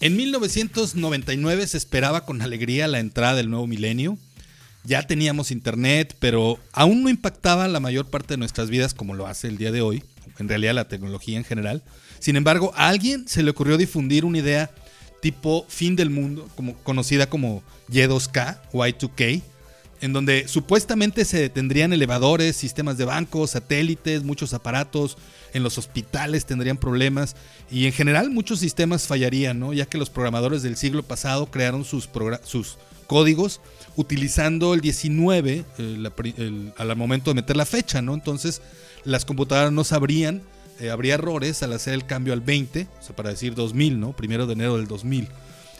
En 1999 se esperaba con alegría la entrada del nuevo milenio. Ya teníamos internet, pero aún no impactaba la mayor parte de nuestras vidas como lo hace el día de hoy, en realidad la tecnología en general. Sin embargo, a alguien se le ocurrió difundir una idea tipo fin del mundo, como, conocida como Y2K o Y2K, en donde supuestamente se detendrían elevadores, sistemas de bancos, satélites, muchos aparatos, en los hospitales tendrían problemas y en general muchos sistemas fallarían, ¿no? ya que los programadores del siglo pasado crearon sus, códigos utilizando el 19 al momento de meter la fecha, ¿no? Entonces las computadoras no sabrían, eh, habría errores al hacer el cambio al 20, o sea, para decir 2000, ¿no? Primero de enero del 2000.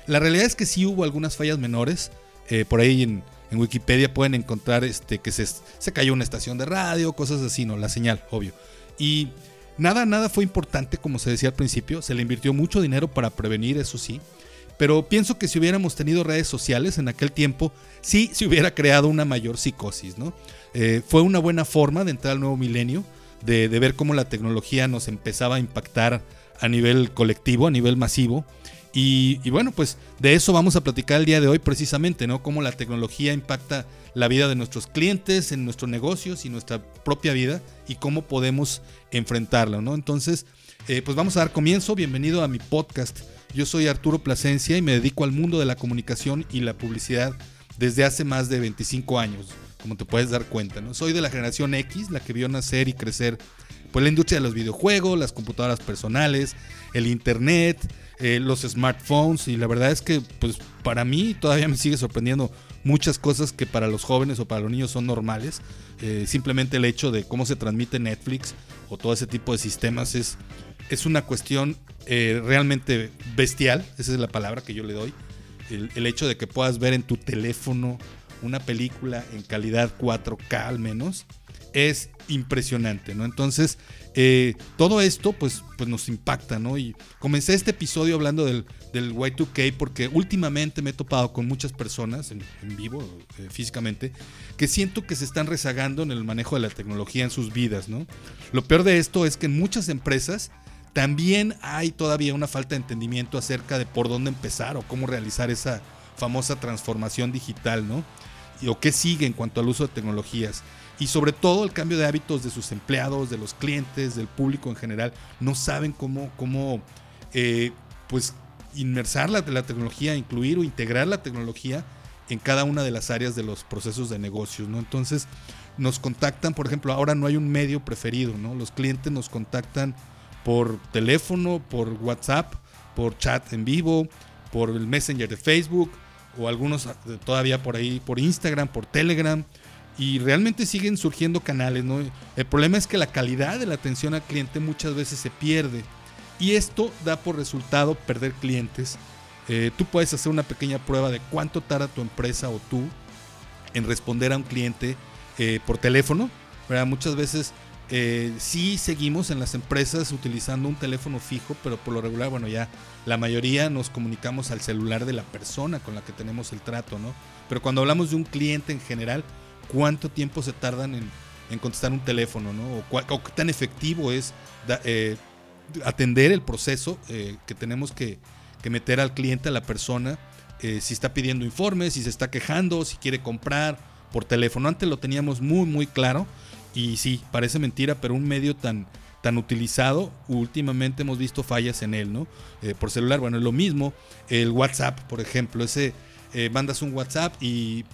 La realidad es que sí hubo algunas fallas menores, eh, por ahí en, Wikipedia pueden encontrar este, que se, se cayó una estación de radio, cosas así, ¿no? La señal, obvio. Y Nada, nada fue importante, como se decía al principio. Se le invirtió mucho dinero para prevenir, eso sí. Pero pienso que si hubiéramos tenido redes sociales en aquel tiempo, sí se hubiera creado una mayor psicosis, ¿no? Eh, fue una buena forma de entrar al nuevo milenio, de, ver cómo la tecnología nos empezaba a impactar a nivel colectivo, a nivel masivo. Y, bueno, pues de eso vamos a platicar el día de hoy precisamente, ¿no? Cómo la tecnología impacta la vida de nuestros clientes, en nuestros negocios y nuestra propia vida y cómo podemos enfrentarlo, ¿no? Entonces, eh, pues vamos a dar comienzo. Bienvenido a mi podcast. Yo soy Arturo Plasencia y me dedico al mundo de la comunicación y la publicidad desde hace más de 25 años, como te puedes dar cuenta, ¿no? Soy de la generación X, la que vio nacer y crecer pues la industria de los videojuegos, las computadoras personales, el internet, eh, los smartphones y la verdad es que pues para mí todavía me sigue sorprendiendo muchas cosas que para los jóvenes o para los niños son normales. Eh, simplemente el hecho de cómo se transmite Netflix o todo ese tipo de sistemas es, es una cuestión eh, realmente bestial, esa es la palabra que yo le doy. El, el, hecho de que puedas ver en tu teléfono una película en calidad 4K al menos es impresionante, ¿no? Entonces, eh, todo esto pues, pues nos impacta, ¿no? Y comencé este episodio hablando del, del Y2K porque últimamente me he topado con muchas personas en, vivo, eh, físicamente, que siento que se están rezagando en el manejo de la tecnología en sus vidas, ¿no? Lo peor de esto es que en muchas empresas también hay todavía una falta de entendimiento acerca de por dónde empezar o cómo realizar esa famosa transformación digital, ¿no? O qué sigue en cuanto al uso de tecnologías y sobre todo el cambio de hábitos de sus empleados, de los clientes, del público en general. No saben cómo, cómo eh, pues, inmersar la, la, tecnología, incluir o integrar la tecnología en cada una de las áreas de los procesos de negocios. ¿no? Entonces nos contactan, por ejemplo, ahora no hay un medio preferido, ¿no? los clientes nos contactan por teléfono, por WhatsApp, por chat en vivo, por el Messenger de Facebook o algunos todavía por ahí por Instagram, por Telegram y realmente siguen surgiendo canales, ¿no? El problema es que la calidad de la atención al cliente muchas veces se pierde y esto da por resultado perder clientes. Eh, tú puedes hacer una pequeña prueba de cuánto tarda tu empresa o tú en responder a un cliente eh, por teléfono. ¿verdad? Muchas veces eh, sí seguimos en las empresas utilizando un teléfono fijo, pero por lo regular, bueno, ya la mayoría nos comunicamos al celular de la persona con la que tenemos el trato, ¿no? Pero cuando hablamos de un cliente en general, cuánto tiempo se tardan en, contestar un teléfono, ¿no? O, qué tan efectivo es eh, atender el proceso eh, que tenemos que, meter al cliente, a la persona, eh, si está pidiendo informes, si se está quejando, si quiere comprar por teléfono. Antes lo teníamos muy, muy claro y sí, parece mentira, pero un medio tan, tan utilizado, últimamente hemos visto fallas en él, ¿no? por celular, bueno, es lo mismo. El WhatsApp, por ejemplo, ese mandas un WhatsApp y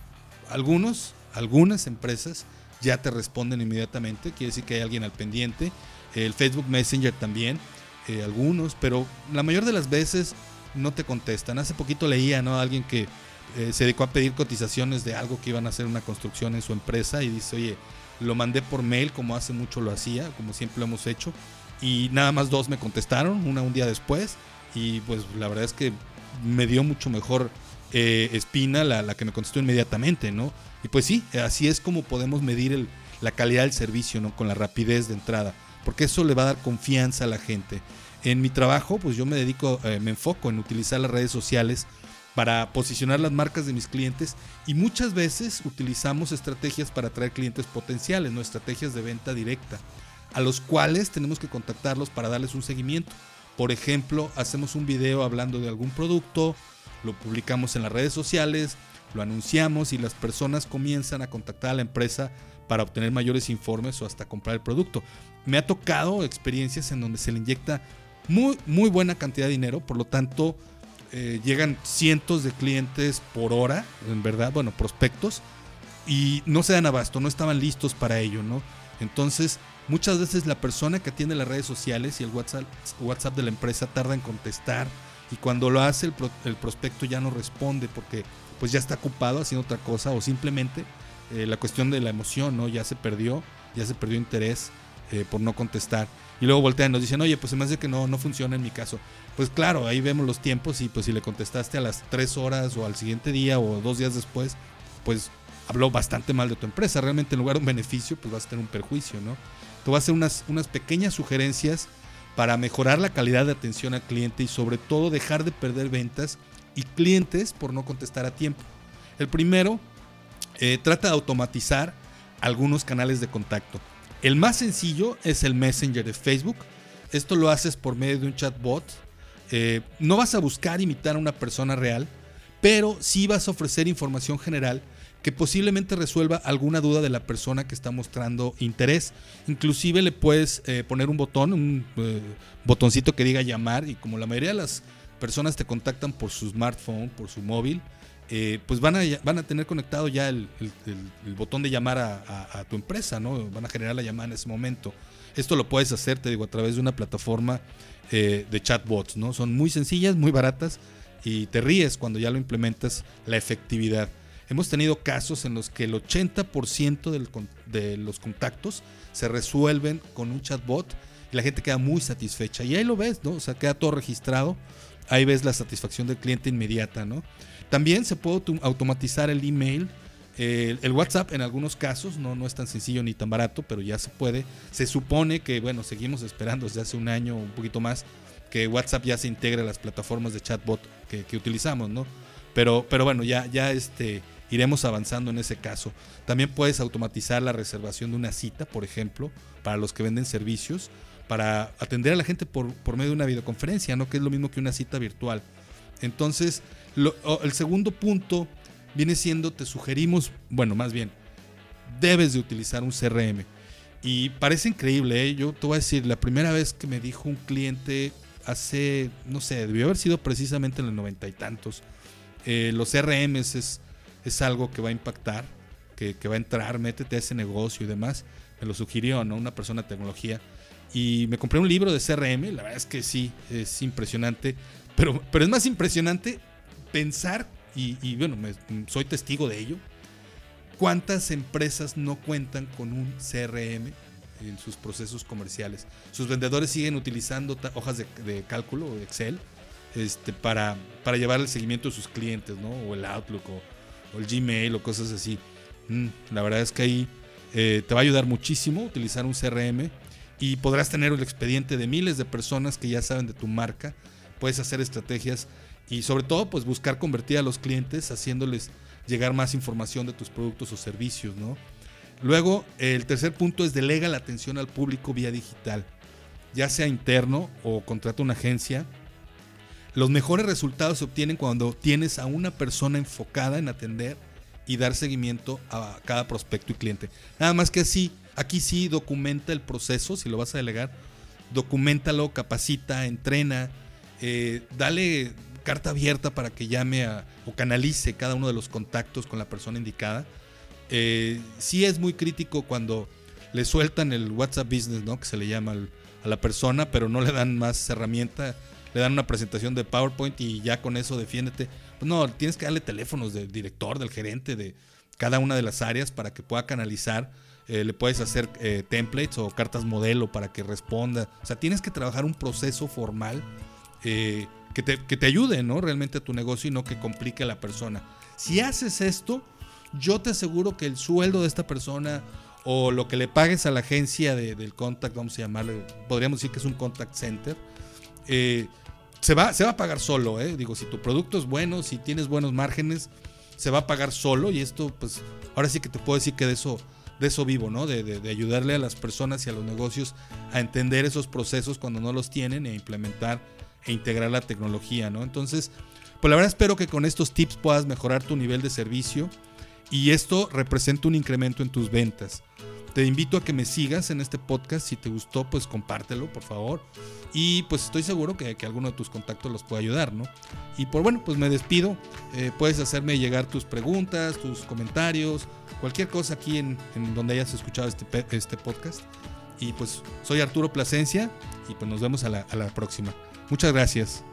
algunos algunas empresas ya te responden inmediatamente, quiere decir que hay alguien al pendiente. El Facebook Messenger también, eh, algunos, pero la mayor de las veces no te contestan. Hace poquito leía ¿no? a alguien que eh, se dedicó a pedir cotizaciones de algo que iban a hacer una construcción en su empresa y dice, oye, lo mandé por mail como hace mucho lo hacía, como siempre lo hemos hecho, y nada más dos me contestaron, una un día después, y pues la verdad es que me dio mucho mejor eh, espina la, la, que me contestó inmediatamente, ¿no? Y pues sí, así es como podemos medir la calidad del servicio, ¿no? Con la rapidez de entrada, porque eso le va a dar confianza a la gente. En mi trabajo, pues yo me dedico, eh, me enfoco en utilizar las redes sociales para posicionar las marcas de mis clientes y muchas veces utilizamos estrategias para atraer clientes potenciales, no estrategias de venta directa, a los cuales tenemos que contactarlos para darles un seguimiento. Por ejemplo, hacemos un video hablando de algún producto, lo publicamos en las redes sociales, lo anunciamos y las personas comienzan a contactar a la empresa para obtener mayores informes o hasta comprar el producto. Me ha tocado experiencias en donde se le inyecta muy, muy buena cantidad de dinero, por lo tanto eh, llegan cientos de clientes por hora, en verdad, bueno, prospectos, y no se dan abasto, no estaban listos para ello, ¿no? Entonces, muchas veces la persona que atiende las redes sociales y el WhatsApp, WhatsApp de la empresa tarda en contestar y cuando lo hace el, el prospecto ya no responde porque pues ya está ocupado haciendo otra cosa o simplemente eh, la cuestión de la emoción, ¿no? Ya se perdió, ya se perdió interés eh, por no contestar. Y luego voltean y nos dicen, oye, pues se me hace que no, no funciona en mi caso. Pues claro, ahí vemos los tiempos y pues si le contestaste a las tres horas o al siguiente día o dos días después, pues habló bastante mal de tu empresa. Realmente en lugar de un beneficio, pues vas a tener un perjuicio, ¿no? Te voy a hacer unas, unas pequeñas sugerencias para mejorar la calidad de atención al cliente y sobre todo dejar de perder ventas y clientes por no contestar a tiempo. El primero, eh, trata de automatizar algunos canales de contacto. El más sencillo es el Messenger de Facebook. Esto lo haces por medio de un chatbot. Eh, no vas a buscar imitar a una persona real, pero sí vas a ofrecer información general que posiblemente resuelva alguna duda de la persona que está mostrando interés. Inclusive le puedes eh, poner un botón, un botoncito que diga llamar y como la mayoría de las personas te contactan por su smartphone, por su móvil, eh, pues van a, van a tener conectado ya el, botón de llamar a, tu empresa, ¿no? Van a generar la llamada en ese momento. Esto lo puedes hacer, te digo, a través de una plataforma eh, de chatbots, ¿no? Son muy sencillas, muy baratas y te ríes cuando ya lo implementas la efectividad. Hemos tenido casos en los que el 80% de los contactos se resuelven con un chatbot y la gente queda muy satisfecha. Y ahí lo ves, ¿no? O sea, queda todo registrado ahí ves la satisfacción del cliente inmediata, ¿no? También se puede automatizar el email. el WhatsApp en algunos casos no, no es tan sencillo ni tan barato, pero ya se puede. Se supone que, bueno, seguimos esperando desde hace un año un poquito más que WhatsApp ya se integre a las plataformas de chatbot que, utilizamos, ¿no? Pero, pero bueno, ya, ya este, iremos avanzando en ese caso. También puedes automatizar la reservación de una cita, por ejemplo, para los que venden servicios para atender a la gente por, medio de una videoconferencia, ¿no? Que es lo mismo que una cita virtual. Entonces, el segundo punto viene siendo, te sugerimos, bueno, más bien, debes de utilizar un CRM. Y parece increíble, ¿eh? Yo te voy a decir, la primera vez que me dijo un cliente hace, no sé, debió haber sido precisamente en el noventa y tantos, eh, los CRMs es, es algo que va a impactar, que, que, va a entrar, métete a ese negocio y demás. Me lo sugirió, ¿no? Una persona de tecnología y me compré un libro de CRM, la verdad es que sí, es impresionante, pero, pero es más impresionante pensar, y, bueno, soy testigo de ello, cuántas empresas no cuentan con un CRM en sus procesos comerciales. Sus vendedores siguen utilizando hojas de, de cálculo, Excel, este, para, para llevar el seguimiento de sus clientes, ¿no? O el Outlook o, el Gmail o cosas así. Mm, la verdad es que ahí eh, te va a ayudar muchísimo utilizar un CRM y podrás tener el expediente de miles de personas que ya saben de tu marca. Puedes hacer estrategias y sobre todo pues buscar convertir a los clientes haciéndoles llegar más información de tus productos o servicios, ¿no? Luego, el tercer punto es delega la atención al público vía digital, ya sea interno o contrata una agencia. Los mejores resultados se obtienen cuando tienes a una persona enfocada en atender y dar seguimiento a cada prospecto y cliente. Nada más que así Aquí sí documenta el proceso, si lo vas a delegar, documentalo, capacita, entrena, eh, dale carta abierta para que llame o canalice cada uno de los contactos con la persona indicada. Eh, sí es muy crítico cuando le sueltan el WhatsApp Business, ¿no? Que se le llama a la persona, pero no le dan más herramienta, le dan una presentación de PowerPoint y ya con eso defiéndete. Pues no, tienes que darle teléfonos del director, del gerente de cada una de las áreas para que pueda canalizar eh, le puedes hacer eh, templates o cartas modelo para que responda. O sea, tienes que trabajar un proceso formal eh, que, te, ayude, ¿no? Realmente a tu negocio y no que complique a la persona. Si haces esto, yo te aseguro que el sueldo de esta persona o lo que le pagues a la agencia del contact, vamos a llamarle, podríamos decir que es un contact center, se, va, se va a pagar solo. Digo, si tu producto es bueno, si tienes buenos márgenes, se va a pagar solo y esto, pues, ahora sí que te puedo decir que de eso de eso vivo, ¿no? De, ayudarle a las personas y a los negocios a entender esos procesos cuando no los tienen e implementar e integrar la tecnología, ¿no? Entonces, pues la verdad espero que con estos tips puedas mejorar tu nivel de servicio y esto representa un incremento en tus ventas. Te invito a que me sigas en este podcast. Si te gustó, pues compártelo, por favor. Y pues estoy seguro que, que alguno de tus contactos los puede ayudar, ¿no? Y por bueno, pues me despido. Eh, puedes hacerme llegar tus preguntas, tus comentarios, cualquier cosa aquí en, en donde hayas escuchado este, este podcast. Y pues soy Arturo Plasencia y pues nos vemos a la, a la próxima. Muchas gracias.